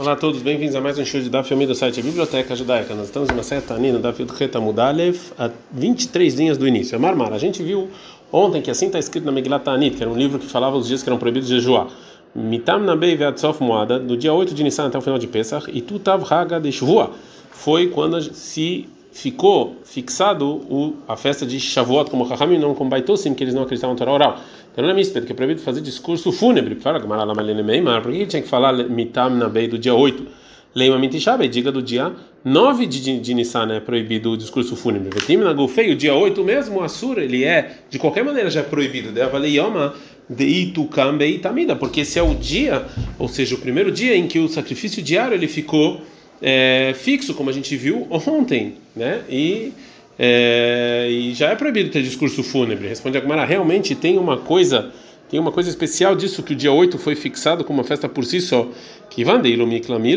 Olá a todos, bem-vindos a mais um show de Daf Yomi do site Biblioteca Judaica. Nós estamos em uma seta Anina, Daf Yudcheta Mudalev, a 23 linhas do início. É Marmar. A gente viu ontem que assim está escrito na Megillat Anit, que era um livro que falava os dias que eram proibidos de jejuar. Mitam Nabei Veatsof Moada, do dia 8 de Nissan até o final de Pesach, e Tutav Haga de Shvua. Foi quando se ficou fixado o, a festa de Shavuot como Chachamim, não como Baitosim, que eles não acreditavam na Torá oral. Então não é misped, que é proibido fazer discurso fúnebre. Por que tinha que falar mitam na do dia 8? Leima mitishabe, diga do dia 9 de, de Nissan, é proibido o discurso fúnebre. Vetim na gufei, o dia 8 mesmo, o Assur, ele é, de qualquer maneira, já é proibido. Deva leioma de itukam beitamida, porque esse é o dia, ou seja, o primeiro dia em que o sacrifício diário ele ficou é, fixo, como a gente viu ontem, né? E, é, e já é proibido ter discurso fúnebre. Responde a Gumara, realmente tem uma coisa, tem uma coisa especial disso que o dia 8 foi fixado como uma festa por si só, que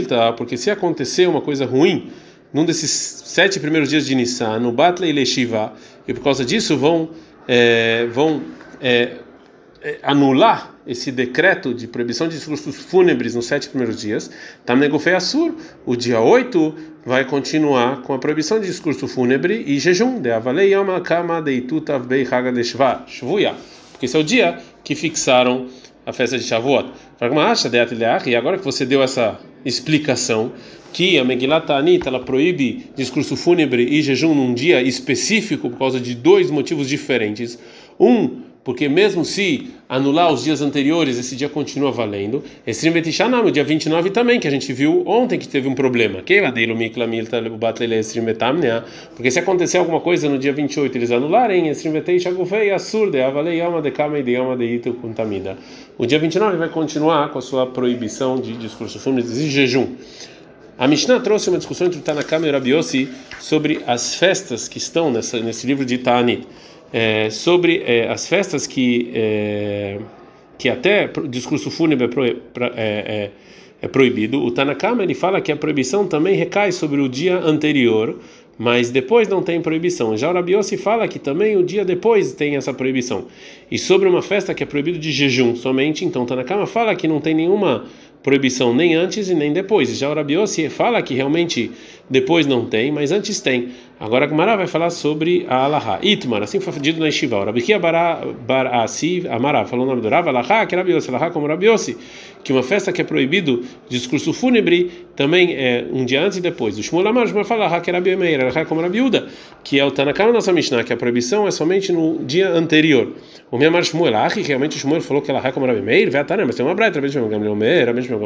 tá? porque se acontecer uma coisa ruim num desses sete primeiros dias de Nissan, no Batle e Leshiva, e por causa disso vão é, vão é, é, anular esse decreto de proibição de discursos fúnebres nos sete primeiros dias, Tamnegufei Assur, o dia 8 vai continuar com a proibição de discurso fúnebre e jejum, de Avalei Shvuya, porque esse é o dia que fixaram a festa de Shavuot. E agora que você deu essa explicação, que a Megillat Anit ela proíbe discurso fúnebre e jejum num dia específico por causa de dois motivos diferentes. Um, porque mesmo se anular os dias anteriores, esse dia continua valendo. Esse no dia 29 também, que a gente viu ontem que teve um problema. Porque se acontecer alguma coisa no dia 28, eles anularem, o dia 29 vai continuar com a sua proibição de discurso fúnebre e jejum. A Mishnah trouxe uma discussão entre o Tanakama e o Rabiossi sobre as festas que estão nessa, nesse livro de Ta'anit é, sobre é, as festas que é, que até discurso fúnebre é, é, é, proibido. O Tanakama ele fala que a proibição também recai sobre o dia anterior, mas depois não tem proibição. Já o Rabiossi fala que também o dia depois tem essa proibição. E sobre uma festa que é proibido de jejum somente, então Tanakama fala que não tem nenhuma proibição nem antes e nem depois. Já o Rabiossi fala que realmente depois não tem, mas antes tem. Agora a Gemara vai falar sobre a Alaha. Itmar, assim foi dito na Eshiva. O Rabikia Bar Asi Amara falou o nome do Rav Alaha, que Rabiossi, Alaha como Rabiossi, que uma festa que é proibido discurso fúnebre também é um dia antes e depois. O Shmuel Amar, Shmuel fala Alaha, que Rabiomeir, Alaha como Rabiuda, que é o Tanakama nossa Mishnah, que a proibição é somente no dia anterior. O Miamar Shmuel, Ahi, realmente o Shmuel falou que Alaha como Rabimeir, Veatana, mas tem uma braita, Shmuel Gamliel,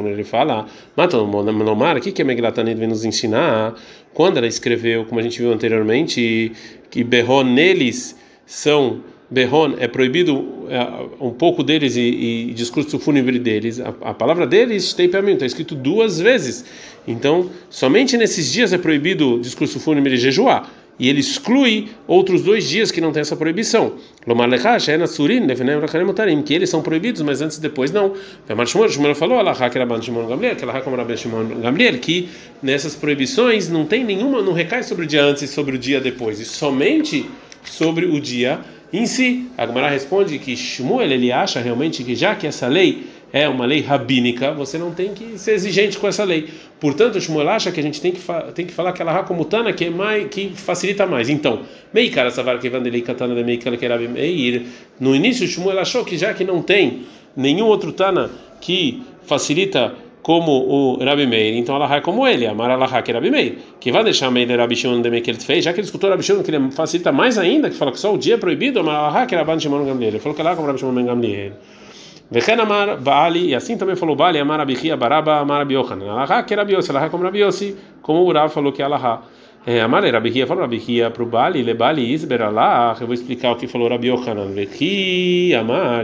ele fala, Mata Lomar, o que que a Meglatanid vem nos ensinar? Quando ela escreveu, como a gente viu anteriormente, que berron neles são berron é proibido é, um pouco deles e, e discurso fúnebre deles. A, a palavra deles tem para mim está escrito duas vezes. Então, somente nesses dias é proibido discurso fúnebre e jejuar e ele exclui outros dois dias que não tem essa proibição. Que eles são proibidos, mas antes e depois não. Shmuel falou, que nessas proibições não tem nenhuma, não recai sobre o dia antes e sobre o dia depois, e somente sobre o dia em si. A Gemara responde que Shmuel ele acha realmente que já que essa lei é uma lei rabínica, você não tem que ser exigente com essa lei. Portanto, Shmuel acha que a gente tem que, tem que falar aquela rakomutana que é mais que facilita mais. Então, mei cara savar que vandelei katana de mei que era meir. No início, Shmuel achou que já que não tem nenhum outro tana que facilita como o Rabi Meir, então Allah é como ele, amar Allah que é Rabi Meir, que vai deixar Meir Rabi Shimon de que ele fez, já que ele escutou Rabi Shimon que ele facilita mais ainda, que fala que só o dia é proibido, amar Allah que é Rabi Shimon Gamliel, ele falou que Allah como Rabi Shimon Gamliel. Vechen amar Baali, e assim também falou Baali, amar Abichia, Baraba, amar Abiochanan. Alaha que era Biosi, Alaha como Rabiosi, como o Rav falou que é amar Rabihia, falou Rabihia para o Baali, le Baali Isber Allah, eu vou explicar o que falou Rabiochanan. Vechi, amar,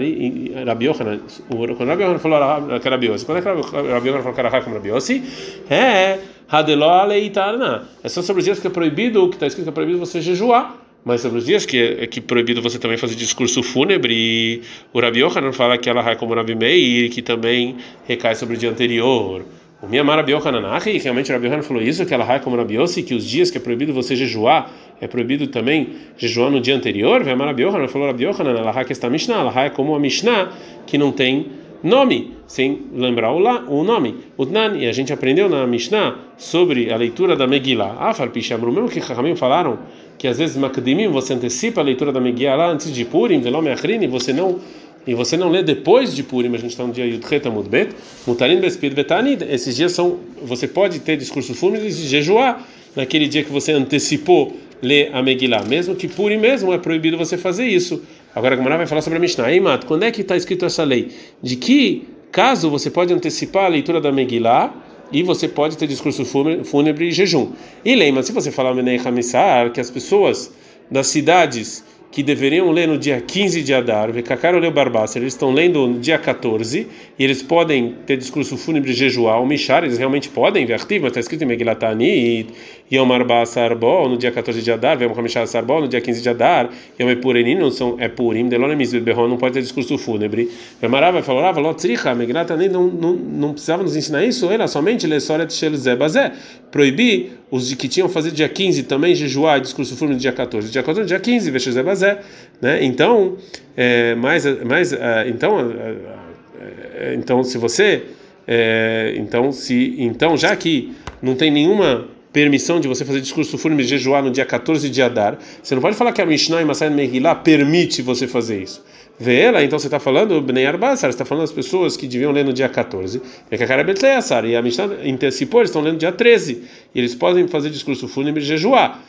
Rabiochanan, quando Rabiochanan falou que era Biosi, quando é que Rabiochanan falou que era como Rabiosi, é Hadeló Aleitarna. É só sobre os que é proibido, que está escrito que é proibido você jejuar. Mas sobre os dias que é, que proibido você também fazer discurso fúnebre, e o Rabi Yohanan fala que ela vai como Rabi Meir, que também recai sobre o dia anterior. O Miamar Rabi Yohanan, ah, realmente o Rabi Yohanan falou isso, que ela vai como Rabi Yossi, que os dias que é proibido você jejuar, é proibido também jejuar no dia anterior. Miamar Rabi Yohanan falou Rabi Yohanan, ela que está Mishnah, ela é como a Mishnah, que não tem nome, sem lembrar o, lá, o nome. Utnan, e a gente aprendeu na Mishnah sobre a leitura da Megillah. Ah, Farpishamru, mesmo que Rahamim falaram que às vezes Makdimim você antecipa a leitura da Megillah antes de Purim, Velome Achrini, você não e você não lê depois de Purim, a gente está no dia Yudhet Amudbet, Mutarin Bespid Betanid, esses dias são, você pode ter discurso fúnebres e jejuar naquele dia que você antecipou ler a Megillah, mesmo que Purim mesmo é proibido você fazer isso. Agora a Gemara vai falar sobre a Mishnah. Ei, Mato, quando é que está escrito essa lei? De que caso você pode antecipar a leitura da Megillah e você pode ter discurso fúnebre e jejum. E lembra, se você falar Menei Hamissar, que as pessoas das cidades que deveriam ler no dia 15 de Adar, Vekakar Oleu Barbasser, eles estão lendo no dia 14, e eles podem ter discurso fúnebre jejuar ou mishar, eles realmente podem, Vertiv, mas está escrito em Megilat Anit, Yom Arba Sarbol, no dia 14 de Adar, Yom Hamishar Sarbol, no dia 15 de Adar, Yom Epurenin, não são, é Purim, Behon, não pode ter discurso fúnebre. Vemará vai falar, Lotzricha, Megilat Anit, não, não, não precisava nos ensinar isso, era somente Lesoret Shel Zebazé, proibir os que tinham fazer dia 15 também jejuar discurso fúnebre dia 14, dia 14, dia 15, Veshezebazé, né? Então, é, mais, mais, é, então, é, é, então, se você, é, então, se, então, já que não tem nenhuma permissão de você fazer discurso fúnebre jejuar no dia 14 de Adar, você não pode falar que a Mishnah e Masai Megillah permite você fazer isso. Vê ela, então você está falando Bnei Arbassar, você está falando das pessoas que deviam ler no dia 14. É e a Mishnah antecipou, eles estão lendo no dia 13. E eles podem fazer discurso fúnebre e jejuar.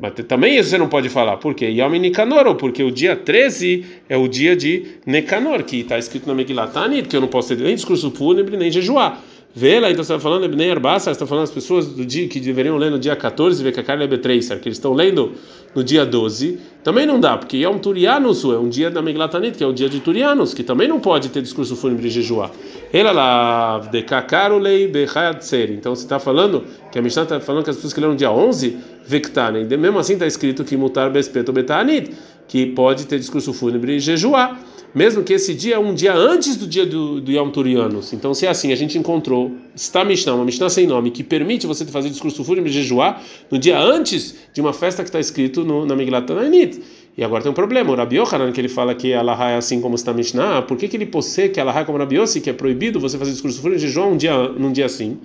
Mas também isso você não pode falar. Por quê? Yom Nicanor, porque o dia 13 é o dia de Necanor, que está escrito na Megillah Tanit, que eu não posso ter nem discurso fúnebre, nem jejuar. Vê lá, então você está falando Ebnei Arbassa, está falando as pessoas do dia que deveriam ler no dia 14, ver que a carne é B3, que eles estão lendo no dia 12, também não dá, porque é um Turianos, é um dia da Meglatanit, que é o dia de Turianos, que também não pode ter discurso fúnebre e jejuar. Ela lá, de Kakarulei Behayatser. Então você está falando, que a Mishnah está falando que as pessoas que leram no dia 11, Vektanen, mesmo assim está escrito que Mutar Bespeto Betanit, que pode ter discurso fúnebre e jejuar mesmo que esse dia é um dia antes do dia do, do Yom Turianos. Então, se é assim, a gente encontrou, está Mishnah, uma Mishnah sem nome, que permite você fazer discurso fúnebre de jejuar no dia antes de uma festa que está escrito no, na Miglat Tananit. E agora tem um problema, o Rabi Yohanan, que ele fala que Allah é assim como está Mishnah, por que, que ele possui que Allah é como Rabi Yossi, que é proibido você fazer discurso fúnebre de jejuar um dia, num dia assim?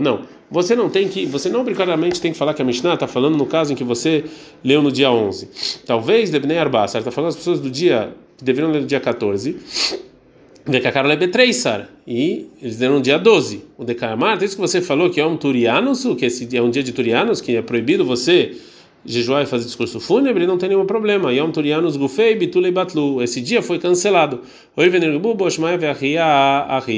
Não, você não tem que, você não obrigatoriamente tem que falar que a Mishnah está falando no caso em que você leu no dia 11. Talvez Debnei Arba, está falando as pessoas do dia que deveriam ler no dia 14. Decacaro Betreisar. E eles deram no dia 12. O Decamar, isso que você falou que é um Turianos, que esse é um dia de Turianos, que é proibido você jejuar e fazer discurso fúnebre, não tem nenhum problema. Yom Turianos Gufei Bitulei Batlu. Esse dia foi cancelado.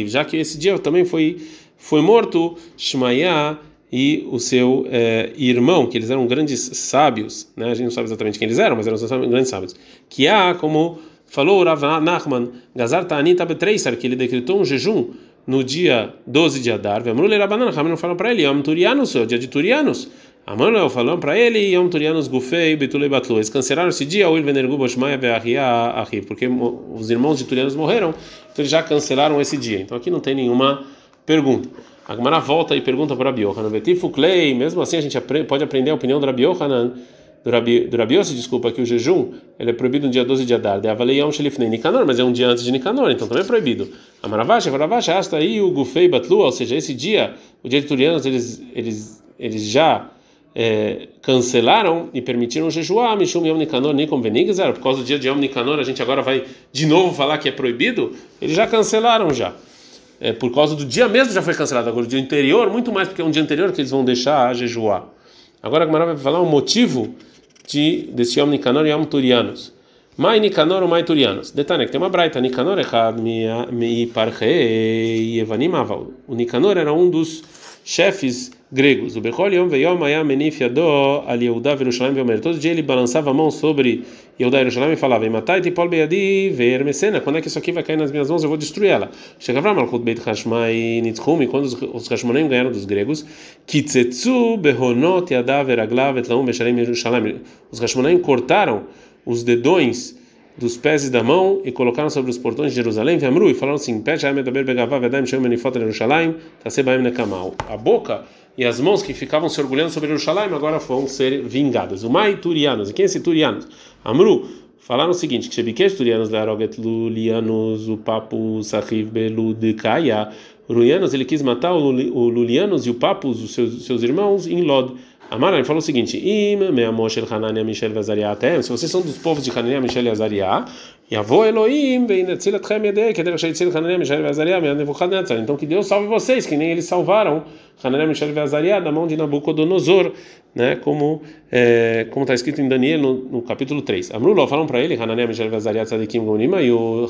Já que esse dia também foi, foi morto Shmaya e o seu é, irmão, que eles eram grandes sábios, né? a gente não sabe exatamente quem eles eram, mas eram grandes sábios. Que há como falou Rav Nachman, Gazar Ta'anita Betreisar, que ele decretou um jejum no dia 12 de Adar, Vemrule Rabanan, Rabanan falou para ele, Yom Turianos, é o dia de Turianos. Manuel falou para ele, Yom Turianos Gufei Betulei Batlu. Eles cancelaram esse dia, o Ilvenergu Boshmaya Veahia Ahi, porque os irmãos de Turianos morreram, então eles já cancelaram esse dia. Então aqui não tem nenhuma pergunta. A Gemara volta e pergunta para Rabi Yohanan, mesmo assim a gente pode aprender a opinião do Rabi Yohanan, do Rabi, Yossi, desculpa, que o jejum ele é proibido no dia 12 de Adar, de Avalei Yom Shelifnei Nicanor, mas é um dia antes de Nicanor, então também é proibido. A Maravacha, a Maravacha, hasta aí o Gufei Batlu, ou seja, esse dia, o dia de Turianos, eles, eles, eles já é, cancelaram e permitiram jejuar, Mishum Yom Nicanor, Nikom Benigzar, por causa do dia de Yom Nicanor, a gente agora vai de novo falar que é proibido, eles já cancelaram já. É, por causa do dia mesmo já foi cancelado, agora o dia anterior, muito mais porque é um dia anterior que eles vão deixar jejuar. Agora a Gemara vai falar um motivo de desse Yom Nicanor e Yom Turianos. Mai Nicanor ou Mai Turianos. Detalhe, tem uma braita, Nicanor mi. O Nicanor era um dos chefes gregos. O Bechol Yom Veyom Ayam Menif Yado Al Yehuda Verushalayim Veomer. Todo dia ele balançava a mão sobre Yehuda e Yerushalayim e falava. Quando é que isso aqui vai cair nas minhas mãos? Eu vou destruir ela. Chegava Beit. E quando os Hashmonim ganharam dos gregos. Os Hashmonim cortaram os dedões dos pés e da mão e colocaram sobre os portões de Jerusalém, e falaram assim: A boca e as mãos que ficavam se orgulhando sobre Jerusalém agora vão ser vingadas. O Mai Turianos, e quem é esse Turianos? Amru, falaram o seguinte: que Shebikesh Turianos Laroget Lulianos, o Papo Sahiv Beludekaya. Lulianos, ele quis matar o Lulianos e o Papus, os seus, seus irmãos, em Lod. Amara, ele falou o seguinte: se vocês são dos povos de Hanania, Michel e Nebuchadnezzar. Então que Deus salve vocês, que nem eles salvaram Hanania, Michel e Azariah da mão de Nabucodonosor, né? Como é, está escrito em Daniel no, no capítulo 3. Amrullah falaram para ele, Hanania, Michel e Azariah, Tzadikim Gonima, e o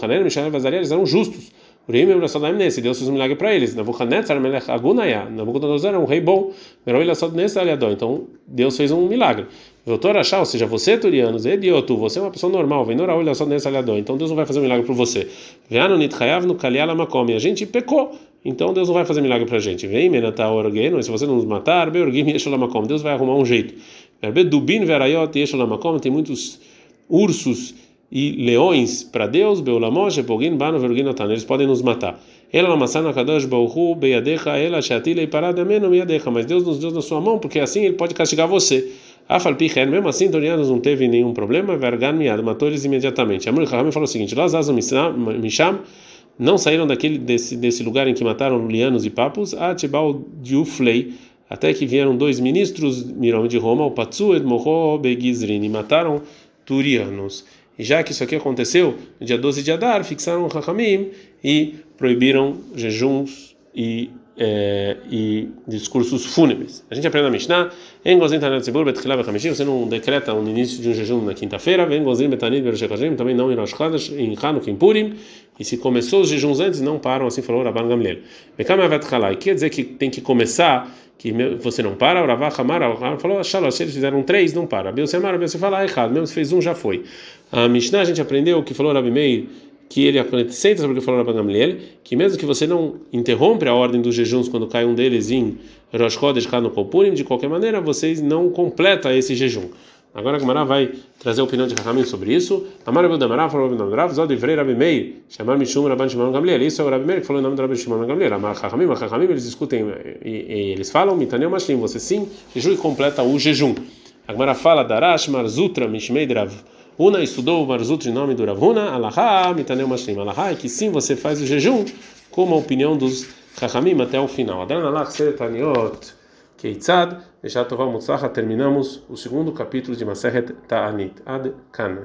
e Azariah, eles eram justos. Urim e nesse, Deus fez um milagre para eles. Nabucodonosor, Melech Agunaya, Nabucodonosor era um rei bom, Meroi Lassad nesse aliador. Então Deus fez um milagre. Doutor achar, ou seja, você, Turianos, Ediotu, você é uma pessoa normal, vem Nora olha só nesse aliador. Então Deus não vai fazer um milagre para você. Veano Nitchayav no Kaliala Makom. A gente pecou. Então Deus não vai fazer milagre para a gente. Vem, Menata Orgeno, se você não nos matar, Beorgim Yesholamakom. Deus vai arrumar um jeito. Dubin Verayot Yesholamakom. Tem muitos ursos e leões para Deus, Beolamosh, Bogin, Bano, Verginotan, eles podem nos matar. Ela lamassana kadosh bauhu beyadecha ela shatilei paradameno miyadecha, mas Deus nos deu na sua mão, porque assim ele pode castigar você. Afalpichen, mesmo assim, Dorianos não teve nenhum problema, Vergan miad, matou eles imediatamente. Amor Raham falou o seguinte: Lazazam Misham não saíram daquele desse, desse lugar em que mataram Lulianos e Papos, Atibal Diuflei, até que vieram dois ministros, Mirom de Roma, o Patsu Edmoho Begizrin, e mataram Turianos. E já que isso aqui aconteceu no dia 12 de Adar, fixaram o Hakamim e proibiram jejuns e, é, e discursos fúnebres. A gente aprende na Mishnah, você não decreta o início de um jejum na quinta-feira, também não em Rosh Chodesh, em Hanukkah, em Purim, e se começou os jejuns antes, não param, assim falou Rabban Gamliel. Quer dizer que tem que começar que você não para, o Ravach Amar, falou, Shalosh, se eles fizeram três, não para. Amar, Rabi fala, ah, errado, mesmo se fez um, já foi. A Mishnah a gente aprendeu que falou Rabi Meir, que ele acrescenta sobre o que falou Rabi Gamliel, que mesmo que você não interrompe a ordem dos jejuns quando cai um deles em Rosh Chodesh, Hanukkah, Purim, de qualquer maneira, vocês não completa esse jejum. Agora a Gemara vai trazer a opinião de Rahamim sobre isso. Amar Rabi Damarav falou Rabi Damarav, Zod Ivrei Rabi Meir, chamar Mishum Rabban Shimon Gamliel. Isso é o Rabi Meir que falou o nome do Rabi Shimon Gamliel. Amar eles discutem e, e eles falam, Mitaneu Mashlim, você sim, jejum e completa o jejum. A Gemara fala, Darash Marzutra Mishmei Rav. Una estudou o Marzutra em nome do Ravuna, Alaha, Mitaneu Mashlim. Alaha é que sim, você faz o jejum, como a opinião dos Rahamim até o final. Adran Alach Seretaniot. Keitzad, Deixar Tová Mutzlacha, terminamos o segundo capítulo de Maseret Ta'anit, Ad Kana.